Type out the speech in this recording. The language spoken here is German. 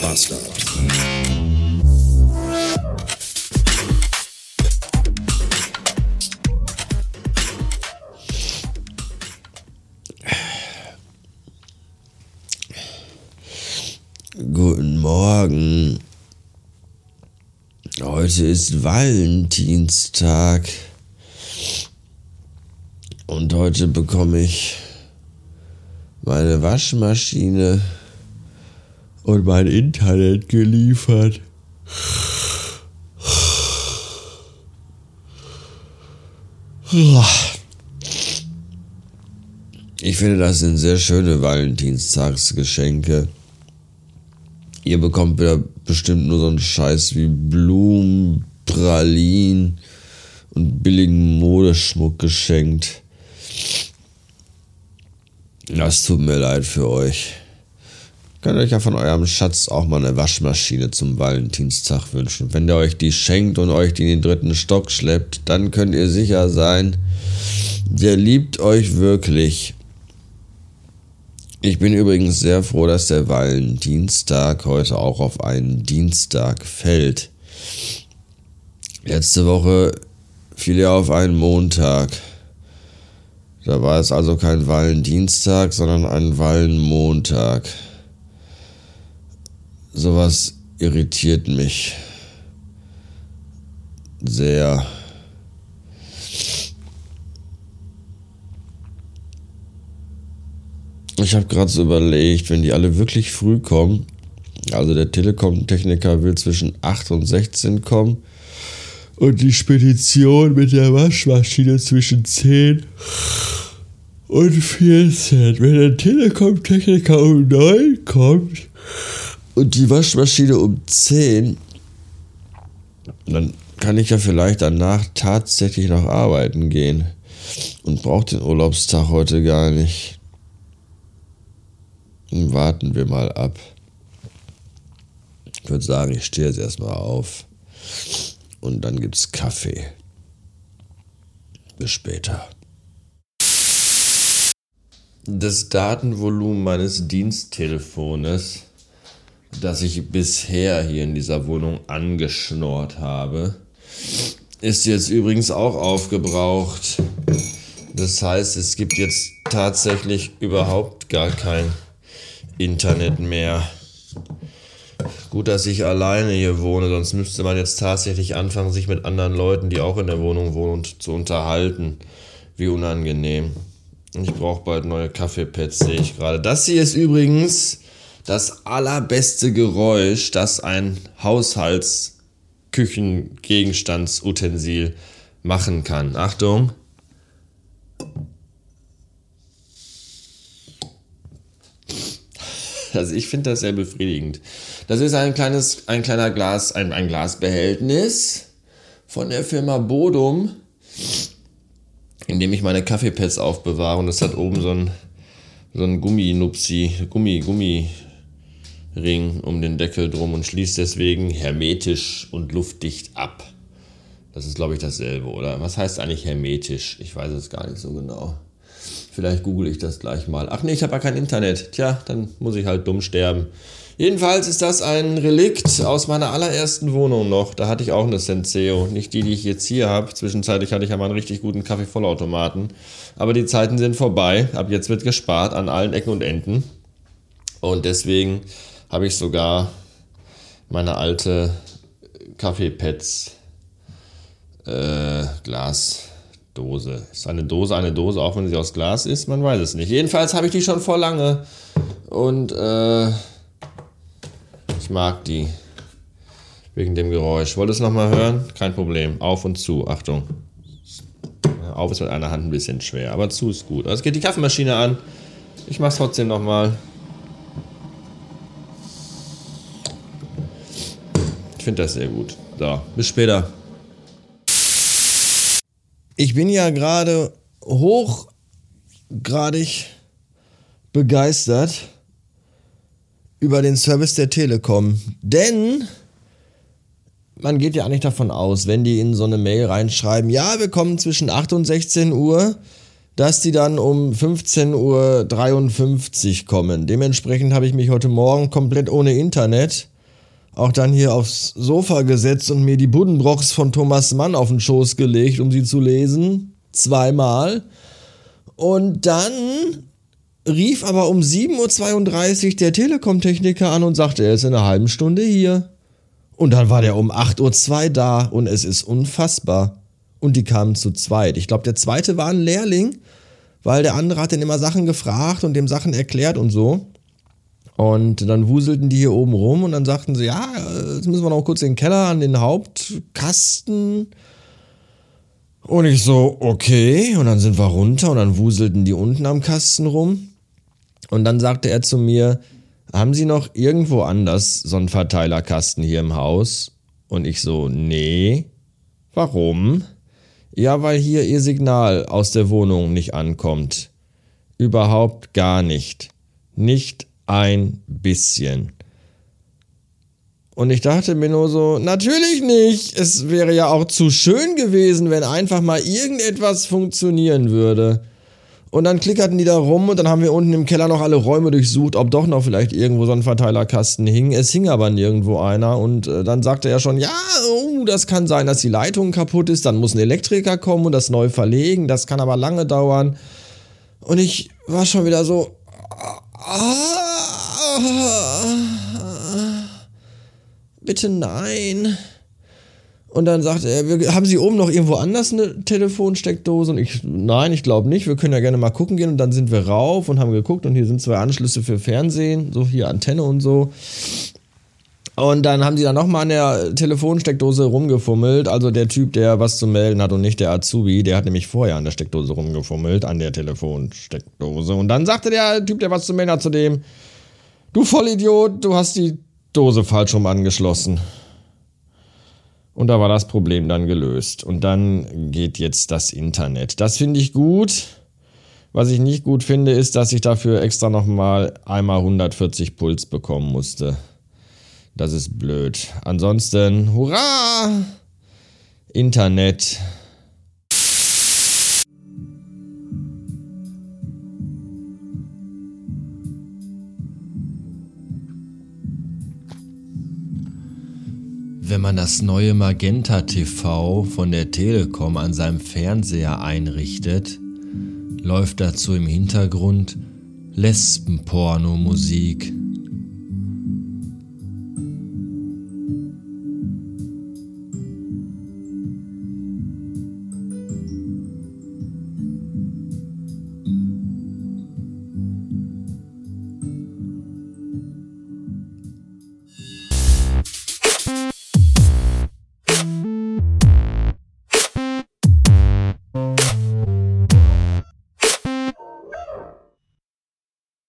Bastard. Guten Morgen. Heute ist Valentinstag. Und heute bekomme ich meine Waschmaschine und mein Internet geliefert. Ich finde, das sind sehr schöne Valentinstagsgeschenke. Ihr bekommt wieder bestimmt nur so einen Scheiß wie Blumen, Pralinen und billigen Modeschmuck geschenkt. Das tut mir leid für euch. Könnt euch ja von eurem Schatz auch mal eine Waschmaschine zum Valentinstag wünschen. Wenn der euch die schenkt und euch die in den dritten Stock schleppt, dann könnt ihr sicher sein, der liebt euch wirklich. Ich bin übrigens sehr froh, dass der Valentinstag heute auch auf einen Dienstag fällt. Letzte Woche fiel er auf einen Montag. Da war es also kein Valentinstag, sondern ein Wallenmontag. Sowas irritiert mich sehr. Ich habe gerade so überlegt, wenn die alle wirklich früh kommen, also der Telekom-Techniker will zwischen 8 und 16 kommen und die Spedition mit der Waschmaschine zwischen 10 und 14. Wenn der Telekom-Techniker um 9 kommt und die Waschmaschine um 10, dann kann ich ja vielleicht danach tatsächlich noch arbeiten gehen und brauche den Urlaubstag heute gar nicht. Warten wir mal ab. Ich würde sagen, ich stehe jetzt erstmal auf und dann gibt's Kaffee. Bis später. Das Datenvolumen meines Diensttelefones, das ich bisher hier in dieser Wohnung angeschnort habe, ist jetzt übrigens auch aufgebraucht. Das heißt, es gibt jetzt tatsächlich überhaupt gar kein Internet mehr. Gut, dass ich alleine hier wohne, sonst müsste man jetzt tatsächlich anfangen, sich mit anderen Leuten, die auch in der Wohnung wohnen, zu unterhalten. Wie unangenehm. Ich brauche bald neue Kaffeepads, sehe ich gerade. Das hier ist übrigens das allerbeste Geräusch, das ein Haushaltsküchengegenstandsutensil machen kann. Achtung. Also ich finde das sehr befriedigend. Das ist ein kleines, ein kleiner Glas, ein, ein Glasbehältnis von der Firma Bodum, in dem ich meine Kaffeepads aufbewahre. Und das hat oben so ein, so ein Gumminupsi, Gummi, Gummiring um den Deckel drum und schließt deswegen hermetisch und luftdicht ab. Das ist, glaube ich, dasselbe, oder? Was heißt eigentlich hermetisch? Ich weiß es gar nicht so genau. Vielleicht google ich das gleich mal. Ach nee, ich habe ja kein Internet. Tja, dann muss ich halt dumm sterben. Jedenfalls ist das ein Relikt aus meiner allerersten Wohnung noch. Da hatte ich auch eine Senseo. Nicht die, die ich jetzt hier habe. Zwischenzeitlich hatte ich ja mal einen richtig guten Kaffeevollautomaten. Aber die Zeiten sind vorbei. Ab jetzt wird gespart an allen Ecken und Enden. Und deswegen habe ich sogar meine alte Kaffeepads äh, Glas Dose. Ist eine Dose eine Dose, auch wenn sie aus Glas ist? Man weiß es nicht. Jedenfalls habe ich die schon vor lange. Und äh, ich mag die. Wegen dem Geräusch. Wollt ihr es nochmal hören? Kein Problem. Auf und zu. Achtung. Auf ist mit einer Hand ein bisschen schwer, aber zu ist gut. Also es geht die Kaffeemaschine an. Ich mache es trotzdem nochmal. Ich finde das sehr gut. So, bis später. Ich bin ja gerade hochgradig begeistert über den Service der Telekom. Denn man geht ja eigentlich davon aus, wenn die in so eine Mail reinschreiben, ja, wir kommen zwischen 8 und 16 Uhr, dass die dann um 15.53 Uhr kommen. Dementsprechend habe ich mich heute Morgen komplett ohne Internet auch dann hier aufs Sofa gesetzt und mir die Buddenbrocks von Thomas Mann auf den Schoß gelegt, um sie zu lesen. Zweimal. Und dann rief aber um 7.32 Uhr der Telekom-Techniker an und sagte, er ist in einer halben Stunde hier. Und dann war der um 8.02 Uhr da und es ist unfassbar. Und die kamen zu zweit. Ich glaube, der zweite war ein Lehrling, weil der andere hat dann immer Sachen gefragt und dem Sachen erklärt und so. Und dann wuselten die hier oben rum und dann sagten sie, ja, jetzt müssen wir noch kurz den Keller an den Hauptkasten. Und ich so, okay. Und dann sind wir runter und dann wuselten die unten am Kasten rum. Und dann sagte er zu mir, haben Sie noch irgendwo anders so einen Verteilerkasten hier im Haus? Und ich so, nee. Warum? Ja, weil hier Ihr Signal aus der Wohnung nicht ankommt. Überhaupt gar nicht. Nicht ein bisschen. Und ich dachte mir nur so, natürlich nicht. Es wäre ja auch zu schön gewesen, wenn einfach mal irgendetwas funktionieren würde. Und dann klickerten die da rum und dann haben wir unten im Keller noch alle Räume durchsucht, ob doch noch vielleicht irgendwo so ein Verteilerkasten hing. Es hing aber nirgendwo einer und äh, dann sagte er schon, ja, oh, das kann sein, dass die Leitung kaputt ist, dann muss ein Elektriker kommen und das neu verlegen, das kann aber lange dauern. Und ich war schon wieder so, ah, bitte nein. Und dann sagt er, haben Sie oben noch irgendwo anders eine Telefonsteckdose? Und ich, nein, ich glaube nicht. Wir können ja gerne mal gucken gehen. Und dann sind wir rauf und haben geguckt und hier sind zwei Anschlüsse für Fernsehen, so hier Antenne und so. Und dann haben sie da nochmal an der Telefonsteckdose rumgefummelt. Also der Typ, der was zu melden hat und nicht der Azubi, der hat nämlich vorher an der Steckdose rumgefummelt, an der Telefonsteckdose. Und dann sagte der Typ, der was zu melden hat, zu dem, Du Vollidiot, du hast die Dose falsch rum angeschlossen. Und da war das Problem dann gelöst. Und dann geht jetzt das Internet. Das finde ich gut. Was ich nicht gut finde, ist, dass ich dafür extra nochmal einmal 140 Puls bekommen musste. Das ist blöd. Ansonsten, hurra! Internet. Wenn man das neue Magenta TV von der Telekom an seinem Fernseher einrichtet, läuft dazu im Hintergrund Lesbenporno-Musik.